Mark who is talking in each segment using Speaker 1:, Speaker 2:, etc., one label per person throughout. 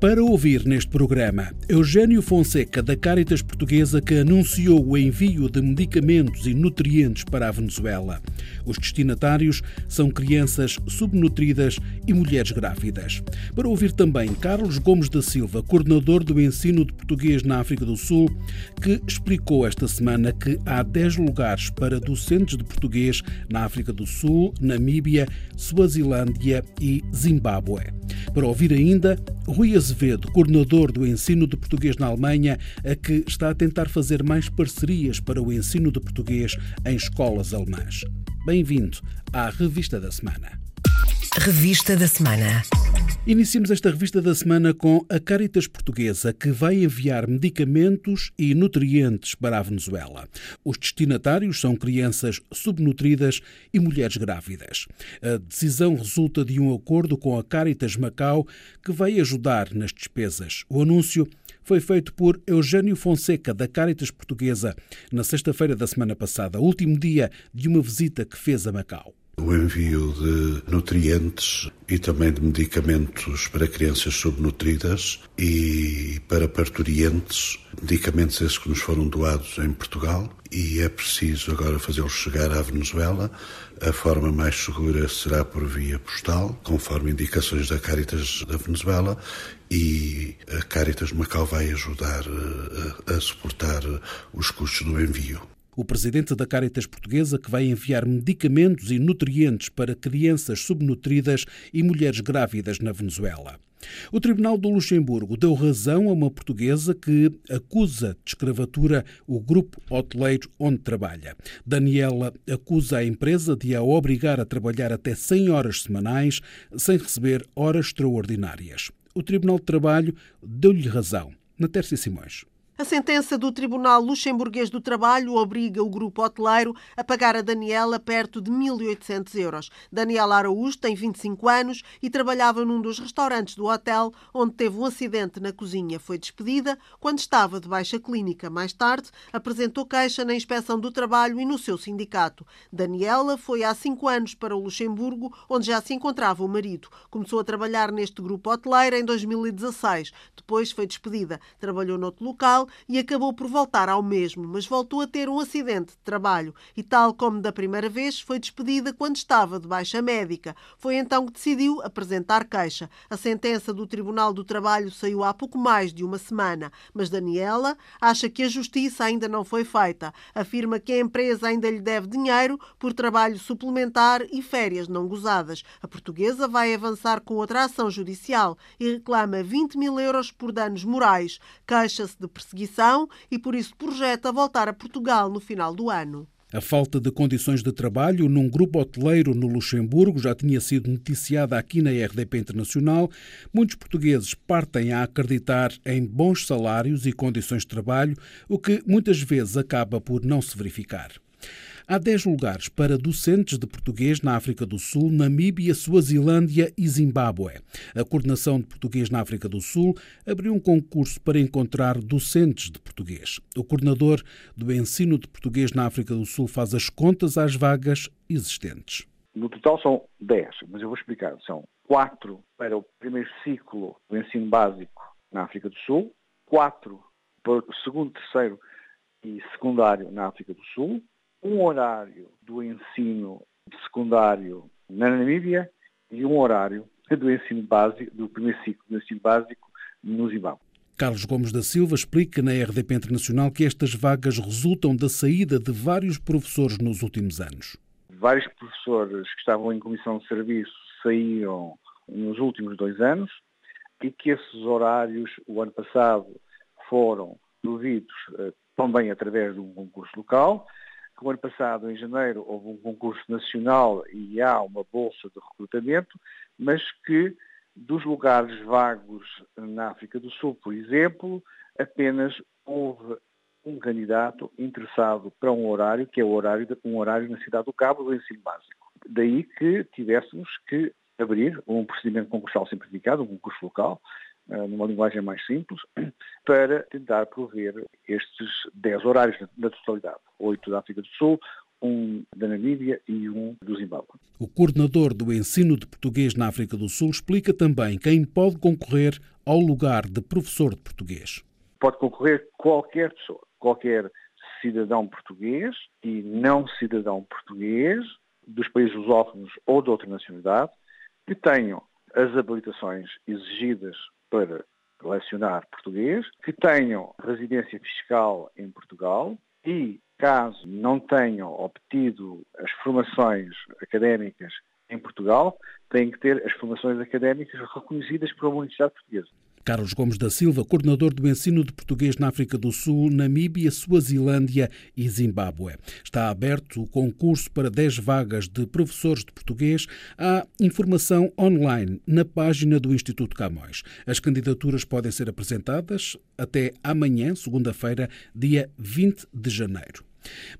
Speaker 1: Para ouvir neste programa, Eugênio Fonseca, da Caritas Portuguesa, que anunciou o envio de medicamentos e nutrientes para a Venezuela. Os destinatários são crianças subnutridas e mulheres grávidas. Para ouvir também Carlos Gomes da Silva, coordenador do ensino de português na África do Sul, que explicou esta semana que há 10 lugares para docentes de português na África do Sul, Namíbia, Suazilândia e Zimbábue. Para ouvir ainda Rui Azevedo, coordenador do ensino de português na Alemanha, a que está a tentar fazer mais parcerias para o ensino de português em escolas alemãs. Bem-vindo à Revista da Semana.
Speaker 2: Revista da Semana.
Speaker 1: Iniciamos esta revista da semana com a Caritas Portuguesa, que vai enviar medicamentos e nutrientes para a Venezuela. Os destinatários são crianças subnutridas e mulheres grávidas. A decisão resulta de um acordo com a Caritas Macau, que vai ajudar nas despesas. O anúncio foi feito por Eugênio Fonseca, da Caritas Portuguesa, na sexta-feira da semana passada, último dia de uma visita que fez a Macau
Speaker 3: o envio de nutrientes e também de medicamentos para crianças subnutridas e para parturientes, medicamentos esses que nos foram doados em Portugal. E é preciso agora fazê-los chegar à Venezuela. A forma mais segura será por via postal, conforme indicações da Caritas da Venezuela. E a Caritas Macau vai ajudar a, a suportar os custos do envio
Speaker 1: o presidente da Caritas Portuguesa, que vai enviar medicamentos e nutrientes para crianças subnutridas e mulheres grávidas na Venezuela. O Tribunal do Luxemburgo deu razão a uma portuguesa que acusa de escravatura o grupo hoteleiro onde trabalha. Daniela acusa a empresa de a obrigar a trabalhar até 100 horas semanais sem receber horas extraordinárias. O Tribunal de Trabalho deu-lhe razão. Na Tércia Simões.
Speaker 4: A sentença do Tribunal Luxemburguês do Trabalho obriga o grupo hoteleiro a pagar a Daniela perto de 1.800 euros. Daniela Araújo tem 25 anos e trabalhava num dos restaurantes do hotel, onde teve um acidente na cozinha. Foi despedida quando estava de baixa clínica. Mais tarde, apresentou queixa na Inspeção do Trabalho e no seu sindicato. Daniela foi há cinco anos para o Luxemburgo, onde já se encontrava o marido. Começou a trabalhar neste grupo hoteleiro em 2016. Depois foi despedida. Trabalhou noutro local e acabou por voltar ao mesmo, mas voltou a ter um acidente de trabalho e, tal como da primeira vez, foi despedida quando estava de baixa médica. Foi então que decidiu apresentar queixa. A sentença do Tribunal do Trabalho saiu há pouco mais de uma semana, mas Daniela acha que a justiça ainda não foi feita. Afirma que a empresa ainda lhe deve dinheiro por trabalho suplementar e férias não gozadas. A portuguesa vai avançar com outra ação judicial e reclama 20 mil euros por danos morais. Queixa-se de perseguição perseguição e por isso projeta voltar a Portugal no final do ano.
Speaker 1: A falta de condições de trabalho num grupo hoteleiro no Luxemburgo já tinha sido noticiada aqui na RDP Internacional. Muitos portugueses partem a acreditar em bons salários e condições de trabalho, o que muitas vezes acaba por não se verificar. Há 10 lugares para docentes de português na África do Sul, Namíbia, Suazilândia e Zimbábue. A Coordenação de Português na África do Sul abriu um concurso para encontrar docentes de português. O coordenador do ensino de português na África do Sul faz as contas às vagas existentes.
Speaker 5: No total são 10, mas eu vou explicar. São 4 para o primeiro ciclo do ensino básico na África do Sul, 4 para o segundo, terceiro e secundário na África do Sul, um horário do ensino secundário na Namíbia e um horário do ensino básico, do primeiro ciclo do ensino básico no Zimbábue.
Speaker 1: Carlos Gomes da Silva explica na RDP Internacional que estas vagas resultam da saída de vários professores nos últimos anos.
Speaker 5: Vários professores que estavam em comissão de serviço saíram nos últimos dois anos e que esses horários, o ano passado, foram providos eh, também através de um concurso local que o ano passado, em janeiro, houve um concurso nacional e há uma bolsa de recrutamento, mas que dos lugares vagos na África do Sul, por exemplo, apenas houve um candidato interessado para um horário, que é o horário, um horário na cidade do Cabo do ensino básico. Daí que tivéssemos que abrir um procedimento concursal simplificado, um concurso local, numa linguagem mais simples, para tentar prover estes 10 horários na totalidade. 8 da África do Sul, um da Namíbia e um do Zimbábue.
Speaker 1: O coordenador do ensino de português na África do Sul explica também quem pode concorrer ao lugar de professor de português.
Speaker 5: Pode concorrer qualquer pessoa, qualquer cidadão português e não cidadão português dos países lusófonos ou de outra nacionalidade que tenham as habilitações exigidas para lecionar português, que tenham residência fiscal em Portugal e, caso não tenham obtido as formações académicas em Portugal, têm que ter as formações académicas reconhecidas pela Universidade Portuguesa.
Speaker 1: Carlos Gomes da Silva, coordenador do ensino de português na África do Sul, Namíbia, Suazilândia e Zimbábue. Está aberto o concurso para 10 vagas de professores de português. Há informação online na página do Instituto Camões. As candidaturas podem ser apresentadas até amanhã, segunda-feira, dia 20 de janeiro.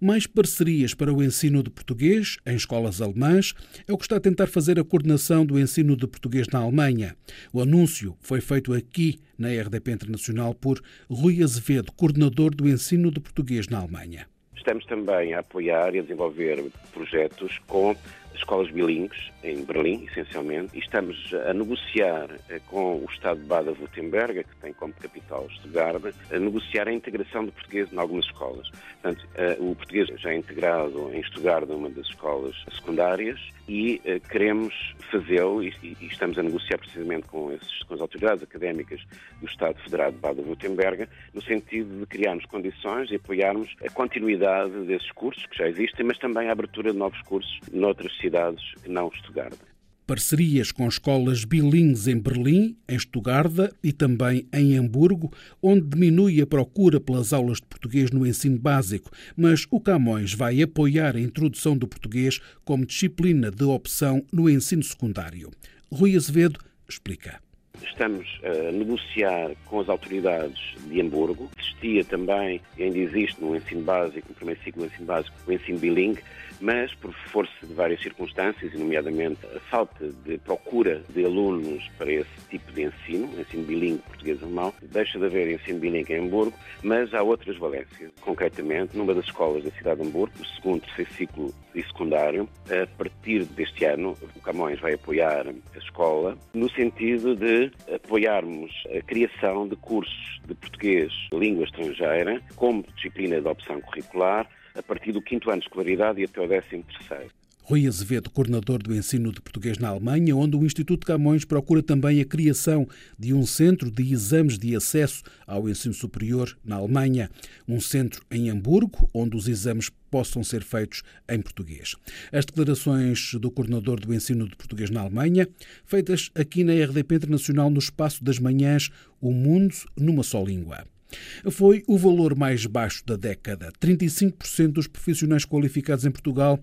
Speaker 1: Mais parcerias para o ensino de português em escolas alemãs é o que está a tentar fazer a coordenação do ensino de português na Alemanha. O anúncio foi feito aqui na RDP Internacional por Rui Azevedo, coordenador do ensino de português na Alemanha.
Speaker 6: Estamos também a apoiar e a desenvolver projetos com escolas bilíngues em Berlim, essencialmente, e estamos a negociar eh, com o Estado de Baden-Württemberg, que tem como capital Stuttgart, a negociar a integração do português em algumas escolas. Portanto, eh, o português já é integrado em Stuttgart, numa das escolas secundárias, e eh, queremos fazê-lo e, estamos a negociar precisamente com, esses, com as autoridades académicas do Estado Federado de Baden-Württemberg, no sentido de criarmos condições e apoiarmos a continuidade desses cursos que já existem, mas também a abertura de novos cursos noutras cidades que não Stuttgart
Speaker 1: parcerias com escolas bilingues em Berlim, em Stuttgart e também em Hamburgo, onde diminui a procura pelas aulas de português no ensino básico, mas o Camões vai apoiar a introdução do português como disciplina de opção no ensino secundário. Rui Azevedo explica.
Speaker 6: Estamos a negociar com as autoridades de Hamburgo. Existia também, ainda existe no ensino básico, no primeiro ciclo do ensino básico, o ensino bilingue, mas por força de várias circunstâncias, e nomeadamente a falta de procura de alunos para esse tipo de ensino, ensino bilingue português-alemão, deixa de haver ensino bilingue em Hamburgo, mas há outras valências. Concretamente, numa das escolas da cidade de Hamburgo, o segundo, terceiro ciclo de secundário, a partir deste ano, o Camões vai apoiar a escola no sentido de apoiarmos a criação de cursos de português língua estrangeira como disciplina de opção curricular a partir do quinto ano de escolaridade e até o décimo terceiro.
Speaker 1: Rui Azevedo, coordenador do ensino de português na Alemanha, onde o Instituto Camões procura também a criação de um centro de exames de acesso ao ensino superior na Alemanha. Um centro em Hamburgo, onde os exames possam ser feitos em português. As declarações do coordenador do ensino de português na Alemanha, feitas aqui na RDP Internacional no espaço das manhãs O Mundo numa só língua. Foi o valor mais baixo da década. 35% dos profissionais qualificados em Portugal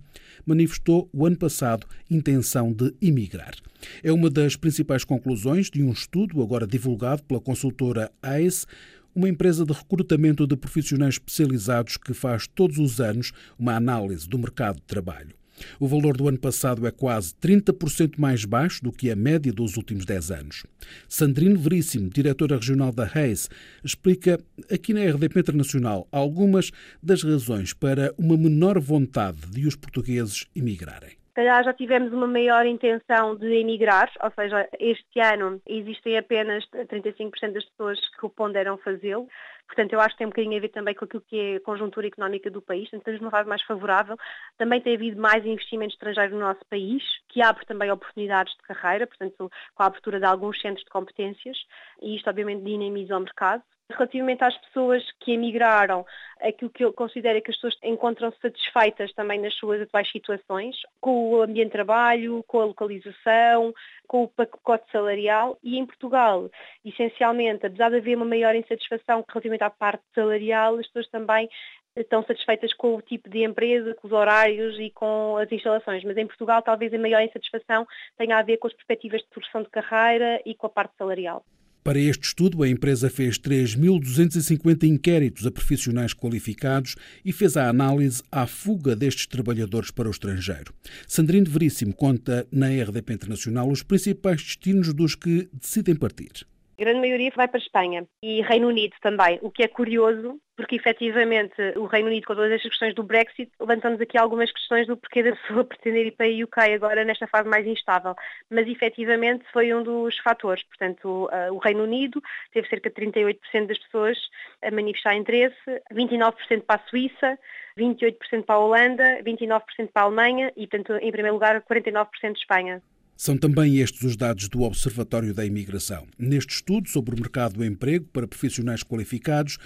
Speaker 1: manifestou o ano passado intenção de emigrar. É uma das principais conclusões de um estudo agora divulgado pela consultora ACE, uma empresa de recrutamento de profissionais especializados que faz todos os anos uma análise do mercado de trabalho. O valor do ano passado é quase 30% mais baixo do que a média dos últimos 10 anos. Sandrine Veríssimo, diretora regional da Reis, explica aqui na RDP Internacional algumas das razões para uma menor vontade de os portugueses emigrarem
Speaker 7: calhar já tivemos uma maior intenção de emigrar, ou seja, este ano existem apenas 35% das pessoas que ponderam fazê-lo. Portanto, eu acho que tem um bocadinho a ver também com aquilo que é a conjuntura económica do país, então estamos numa fase mais favorável. Também tem havido mais investimento estrangeiro no nosso país, que abre também oportunidades de carreira, portanto, com a abertura de alguns centros de competências, e isto obviamente dinamiza o mercado. Relativamente às pessoas que emigraram, aquilo que eu considero é que as pessoas encontram-se satisfeitas também nas suas atuais situações, com o ambiente de trabalho, com a localização, com o pacote salarial e em Portugal, essencialmente, apesar de haver uma maior insatisfação relativamente à parte salarial, as pessoas também estão satisfeitas com o tipo de empresa, com os horários e com as instalações. Mas em Portugal talvez a maior insatisfação tenha a ver com as perspectivas de progressão de carreira e com a parte salarial.
Speaker 1: Para este estudo, a empresa fez 3.250 inquéritos a profissionais qualificados e fez a análise à fuga destes trabalhadores para o estrangeiro. Sandrine Veríssimo conta na RDP Internacional os principais destinos dos que decidem partir.
Speaker 7: A grande maioria vai para a Espanha e Reino Unido também, o que é curioso, porque efetivamente o Reino Unido, com todas estas questões do Brexit, levantamos aqui algumas questões do porquê da pessoa pretender ir para a UK agora nesta fase mais instável. Mas efetivamente foi um dos fatores. Portanto, o Reino Unido teve cerca de 38% das pessoas a manifestar interesse, 29% para a Suíça, 28% para a Holanda, 29% para a Alemanha e, portanto, em primeiro lugar, 49% de Espanha.
Speaker 1: São também estes os dados do Observatório da Imigração. Neste estudo sobre o mercado do emprego para profissionais qualificados,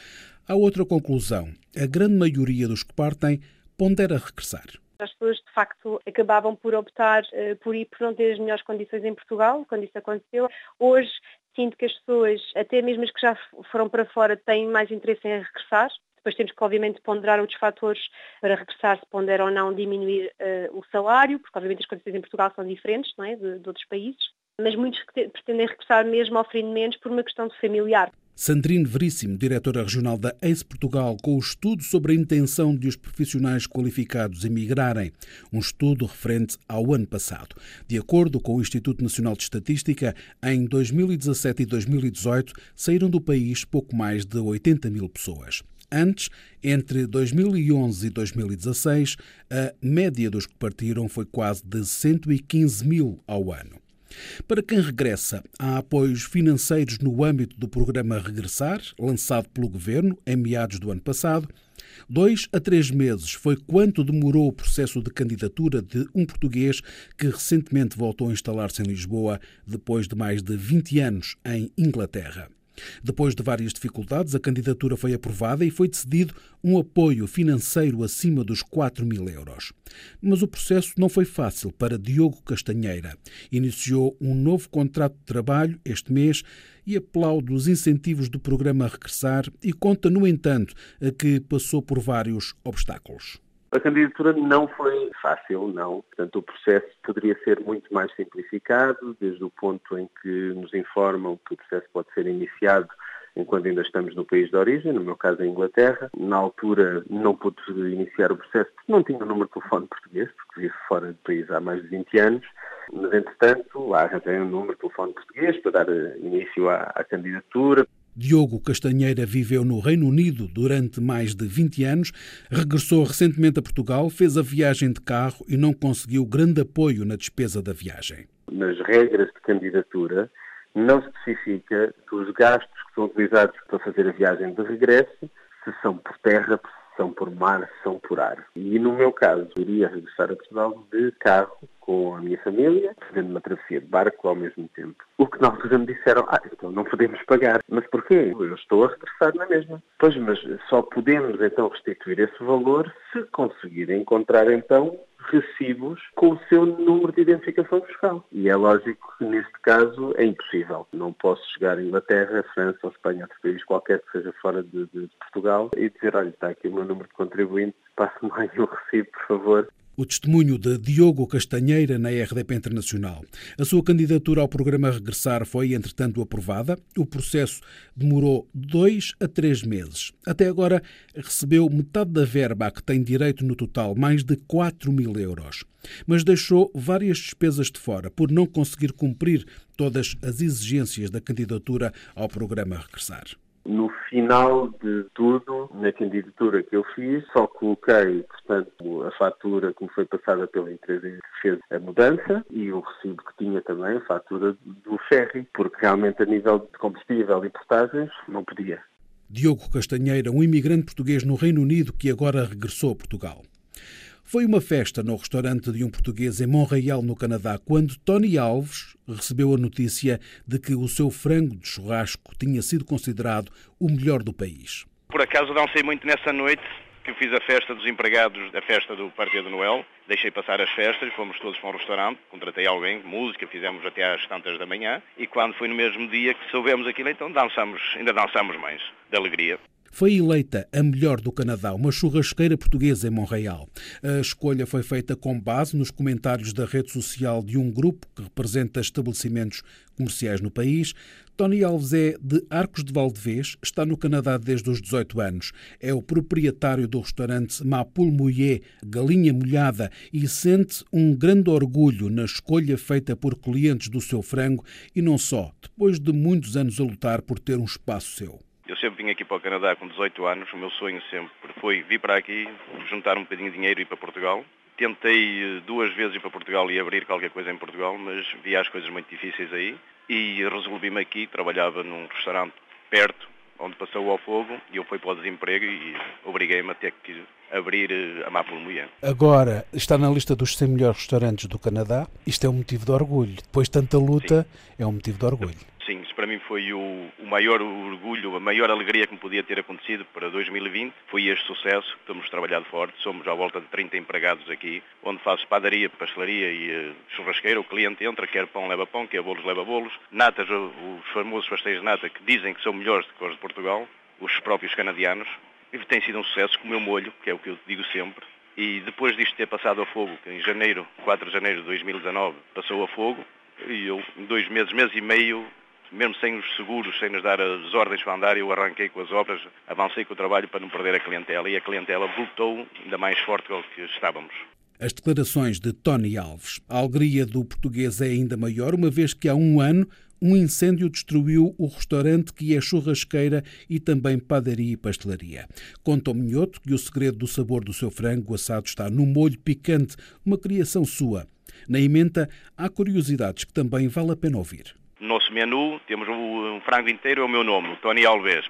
Speaker 1: há outra conclusão. A grande maioria dos que partem pondera regressar.
Speaker 7: As pessoas, de facto, acabavam por optar uh, por ir por não ter as melhores condições em Portugal, quando isso aconteceu. Hoje, sinto que as pessoas, até mesmo as que já foram para fora, têm mais interesse em regressar. Depois temos que, obviamente, ponderar outros fatores para regressar, se pondera ou não diminuir uh, o salário, porque, obviamente, as condições em Portugal são diferentes não é, de, de outros países. Mas muitos pretendem regressar mesmo oferecendo menos por uma questão familiar.
Speaker 1: Sandrine Veríssimo, diretora regional da ACE Portugal, com o estudo sobre a intenção de os profissionais qualificados emigrarem, um estudo referente ao ano passado. De acordo com o Instituto Nacional de Estatística, em 2017 e 2018 saíram do país pouco mais de 80 mil pessoas. Antes, entre 2011 e 2016, a média dos que partiram foi quase de 115 mil ao ano. Para quem regressa, há apoios financeiros no âmbito do programa Regressar, lançado pelo Governo em meados do ano passado. Dois a três meses foi quanto demorou o processo de candidatura de um português que recentemente voltou a instalar-se em Lisboa depois de mais de 20 anos em Inglaterra. Depois de várias dificuldades, a candidatura foi aprovada e foi decidido um apoio financeiro acima dos 4 mil euros. Mas o processo não foi fácil para Diogo Castanheira. Iniciou um novo contrato de trabalho este mês e aplaude os incentivos do programa Regressar e conta, no entanto, que passou por vários obstáculos.
Speaker 8: A candidatura não foi fácil, não. Portanto, o processo poderia ser muito mais simplificado, desde o ponto em que nos informam que o processo pode ser iniciado enquanto ainda estamos no país de origem, no meu caso em Inglaterra. Na altura não pude iniciar o processo porque não tinha o número de telefone português, porque vivo fora do país há mais de 20 anos. Mas, entretanto, lá arranjei um número de telefone português para dar início à, à candidatura.
Speaker 1: Diogo Castanheira viveu no Reino Unido durante mais de 20 anos, regressou recentemente a Portugal, fez a viagem de carro e não conseguiu grande apoio na despesa da viagem.
Speaker 8: Nas regras de candidatura, não especifica que os gastos que são utilizados para fazer a viagem de regresso, se são por terra, se são por mar, se são por ar. E no meu caso, iria regressar a Portugal de carro com a minha família, fazendo uma travessia de barco ao mesmo tempo. O que na altura me disseram, ah, então não podemos pagar. Mas porquê? Eu estou a regressar na mesma. Pois, mas só podemos então restituir esse valor se conseguir encontrar então recibos com o seu número de identificação fiscal. E é lógico que neste caso é impossível. Não posso chegar à Inglaterra, à França ou Espanha, outro país qualquer que seja fora de, de, Portugal e dizer, olha, está aqui o meu número de contribuinte, passe-me aí um recibo, por favor,
Speaker 1: o testemunho de Diogo Castanheira na RDP Internacional. A sua candidatura ao programa Regressar foi, entretanto, aprovada. O processo demorou dois a três meses. Até agora recebeu metade da verba a que tem direito no total, mais de 4 mil euros. Mas deixou várias despesas de fora por não conseguir cumprir todas as exigências da candidatura ao programa Regressar.
Speaker 8: No final de tudo, na candidatura que eu fiz, só coloquei, portanto, a fatura que me foi passada pela empresa que fez a mudança e o recibo que tinha também, a fatura do ferry, porque realmente a nível de combustível e portagens não podia.
Speaker 1: Diogo Castanheira, um imigrante português no Reino Unido que agora regressou a Portugal. Foi uma festa no restaurante de um português em Montreal, no Canadá, quando Tony Alves recebeu a notícia de que o seu frango de churrasco tinha sido considerado o melhor do país.
Speaker 9: Por acaso sei muito nessa noite que fiz a festa dos empregados da festa do Parque de Noel. Deixei passar as festas, fomos todos para um restaurante, contratei alguém, música, fizemos até às tantas da manhã e quando foi no mesmo dia que soubemos aquilo, então dançamos, ainda dançamos mais, de alegria.
Speaker 1: Foi eleita a melhor do Canadá, uma churrasqueira portuguesa em Montreal. A escolha foi feita com base nos comentários da rede social de um grupo que representa estabelecimentos comerciais no país. Tony Alves é de Arcos de Valdevez, está no Canadá desde os 18 anos. É o proprietário do restaurante Mapul Mouillé, Galinha Molhada, e sente um grande orgulho na escolha feita por clientes do seu frango e não só, depois de muitos anos a lutar por ter um espaço seu.
Speaker 9: Eu sempre vim aqui para o Canadá com 18 anos. O meu sonho sempre foi vir para aqui, juntar um bocadinho de dinheiro e ir para Portugal. Tentei eh, duas vezes ir para Portugal e abrir qualquer coisa em Portugal, mas vi as coisas muito difíceis aí. E resolvi-me aqui, trabalhava num restaurante perto, onde passou ao fogo, e eu fui para o desemprego e obriguei-me a ter que abrir eh, a Mulher.
Speaker 1: Agora está na lista dos 100 melhores restaurantes do Canadá. Isto é um motivo de orgulho. Depois de tanta luta, Sim. é um motivo de orgulho.
Speaker 9: Sim, isso para mim foi o, o, maior orgulho, a maior alegria que me podia ter acontecido para 2020. Foi este sucesso, estamos trabalhado forte, somos à volta de 30 empregados aqui, onde faço padaria, pastelaria e uh, churrasqueira. O cliente entra, quer pão, leva pão, quer bolos, leva bolos. Natas, os famosos pastéis de nata que dizem que são melhores do que os de Portugal, os próprios canadianos. E tem sido um sucesso com o meu molho, que é o que eu digo sempre. E depois disto ter passado a fogo, que em janeiro, 4 de janeiro de 2019, passou a fogo, e eu, em dois meses, mês e meio, mesmo sem os seguros, sem nos dar as ordens para andar, eu arranquei com as obras, avancei com o trabalho para não perder a clientela e a clientela voltou ainda mais forte do que estávamos.
Speaker 1: As declarações de Tony Alves. A alegria do português é ainda maior, uma vez que há um ano um incêndio destruiu o restaurante que é churrasqueira e também padaria e pastelaria. Conta o Minhoto que o segredo do sabor do seu frango assado está no molho picante, uma criação sua. Na emenda há curiosidades que também vale a pena ouvir
Speaker 9: nosso menu, temos um frango inteiro, é o meu nome, Tony Alves.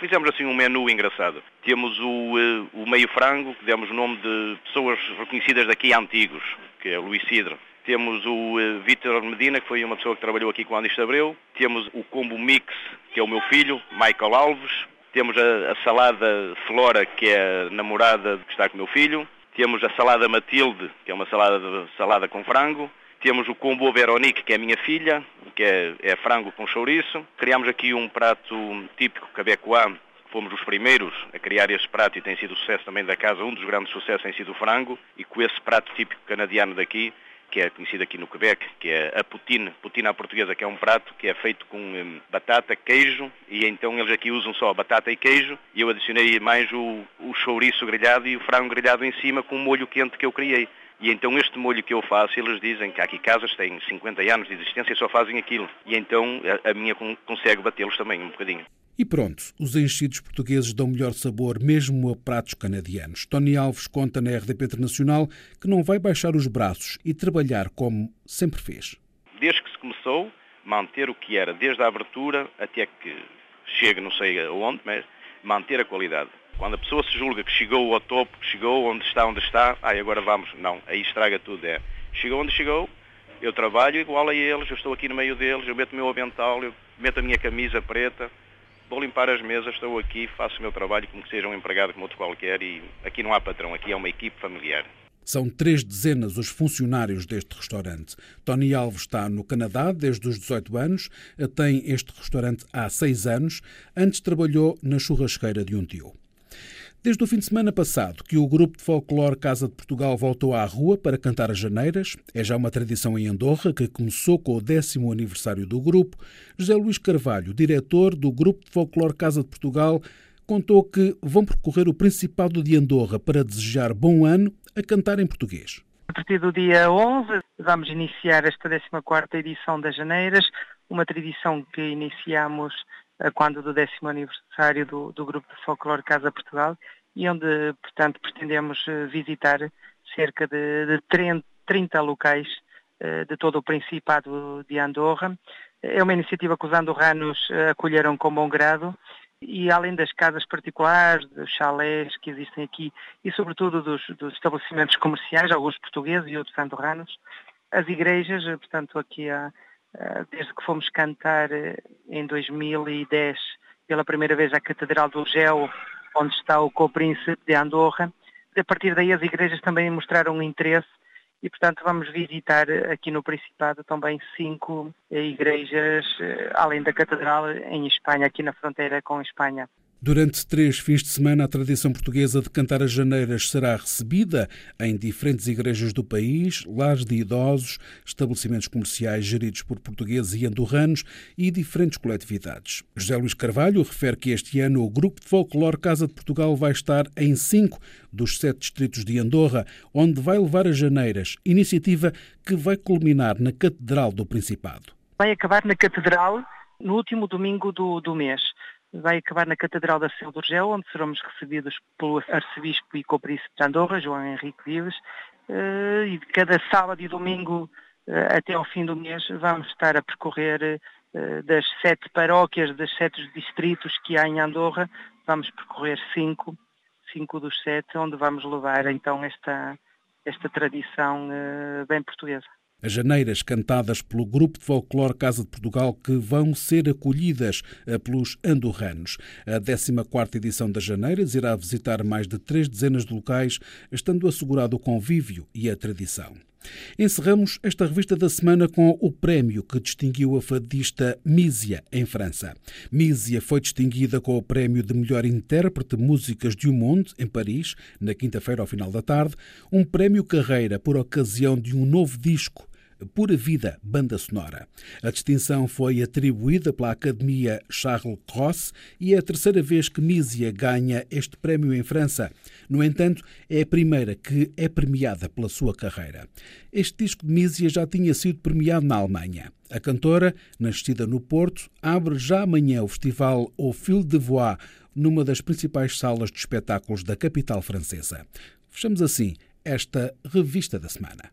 Speaker 9: Fizemos assim um menu engraçado. Temos o, eh, o meio frango, que demos o nome de pessoas reconhecidas daqui antigos, que é Luís Cidro. Temos o uh, Vítor Medina, que foi uma pessoa que trabalhou aqui com o Andis Abreu. Temos o combo mix, que é o meu filho, Michael Alves. Temos a, a salada Flora, que é a namorada que está com o meu filho. Temos a salada Matilde, que é uma salada, salada com frango. Temos o combo Veronique, que é a minha filha, que é, é frango com chouriço. Criámos aqui um prato típico quebecois, fomos os primeiros a criar este prato e tem sido sucesso também da casa. Um dos grandes sucessos tem sido o frango e com esse prato típico canadiano daqui, que é conhecido aqui no Quebec, que é a poutine, poutine à portuguesa, que é um prato que é feito com hum, batata, queijo, e então eles aqui usam só batata e queijo, e eu adicionei mais o, o chouriço grelhado e o frango grelhado em cima com o molho quente que eu criei. E então este molho que eu faço, eles dizem que há aqui casas que têm 50 anos de existência e só fazem aquilo. E então a, a minha consegue batê-los também um bocadinho.
Speaker 1: E pronto, os enchidos portugueses dão melhor sabor mesmo a pratos canadianos. Tony Alves conta na RDP Internacional que não vai baixar os braços e trabalhar como sempre fez.
Speaker 9: Desde que se começou, manter o que era desde a abertura até que chegue não sei aonde, mas manter a qualidade. Quando a pessoa se julga que chegou ao topo, que chegou onde está, onde está, ai, agora vamos. Não, aí estraga tudo. É, chegou onde chegou, eu trabalho igual a eles, eu estou aqui no meio deles, eu meto o meu avental, eu meto a minha camisa preta, vou limpar as mesas, estou aqui, faço o meu trabalho como que seja um empregado como outro qualquer e aqui não há patrão, aqui é uma equipe familiar.
Speaker 1: São três dezenas os funcionários deste restaurante. Tony Alves está no Canadá desde os 18 anos, tem este restaurante há seis anos, antes trabalhou na churrasqueira de um tio. Desde o fim de semana passado que o grupo de folclore Casa de Portugal voltou à rua para cantar as janeiras, é já uma tradição em Andorra que começou com o décimo aniversário do grupo. José Luís Carvalho, diretor do grupo de folclore Casa de Portugal, contou que vão percorrer o Principado de Andorra para desejar bom ano a cantar em português.
Speaker 10: A partir do dia 11 vamos iniciar esta 14ª edição das Janeiras, uma tradição que iniciamos quando do décimo aniversário do, do Grupo de Folclore Casa Portugal e onde, portanto, pretendemos eh, visitar cerca de, de 30, 30 locais eh, de todo o Principado de Andorra. É uma iniciativa que os andorranos eh, acolheram com bom grado e além das casas particulares, dos chalés que existem aqui e sobretudo dos, dos estabelecimentos comerciais, alguns portugueses e outros andorranos, as igrejas, portanto aqui há, eh, desde que fomos cantar eh, em 2010 pela primeira vez à Catedral do Gel, onde está o co-príncipe de Andorra. A partir daí as igrejas também mostraram interesse e, portanto, vamos visitar aqui no Principado também cinco igrejas, eh, além da Catedral, em Espanha, aqui na fronteira com Espanha.
Speaker 1: Durante três fins de semana, a tradição portuguesa de cantar as janeiras será recebida em diferentes igrejas do país, lares de idosos, estabelecimentos comerciais geridos por portugueses e andorranos e diferentes coletividades. José Luís Carvalho refere que este ano o Grupo de Folclore Casa de Portugal vai estar em cinco dos sete distritos de Andorra, onde vai levar as janeiras, iniciativa que vai culminar na Catedral do Principado.
Speaker 10: Vai acabar na Catedral no último domingo do, do mês vai acabar na Catedral da Seu do Urgel, onde seremos recebidos pelo arcebispo e copríncipe de Andorra, João Henrique Vives, eh, e cada sábado e domingo eh, até ao fim do mês vamos estar a percorrer eh, das sete paróquias, dos sete distritos que há em Andorra, vamos percorrer cinco, cinco dos sete, onde vamos levar então esta, esta tradição bem portuguesa
Speaker 1: as janeiras cantadas pelo Grupo de Folclore Casa de Portugal que vão ser acolhidas eh, pelos andorranos. A 14ª edição das janeiras irá visitar mais de três dezenas de locais, estando assegurado o convívio e a tradição. Encerramos esta revista da semana com o prémio que distinguiu a fadista Mísia, em França. Mísia foi distinguida com o prémio de melhor intérprete de músicas du monde, em Paris, na quinta-feira ao final da tarde, um prémio carreira por ocasião de um novo disco Pura Vida, banda sonora. A distinção foi atribuída pela Academia Charles Cross e é a terceira vez que Mísia ganha este prémio em França. No entanto, é a primeira que é premiada pela sua carreira. Este disco de Mísia já tinha sido premiado na Alemanha. A cantora, nascida no Porto, abre já amanhã o festival Au Fil de Voix, numa das principais salas de espetáculos da capital francesa. Fechamos assim esta revista da semana.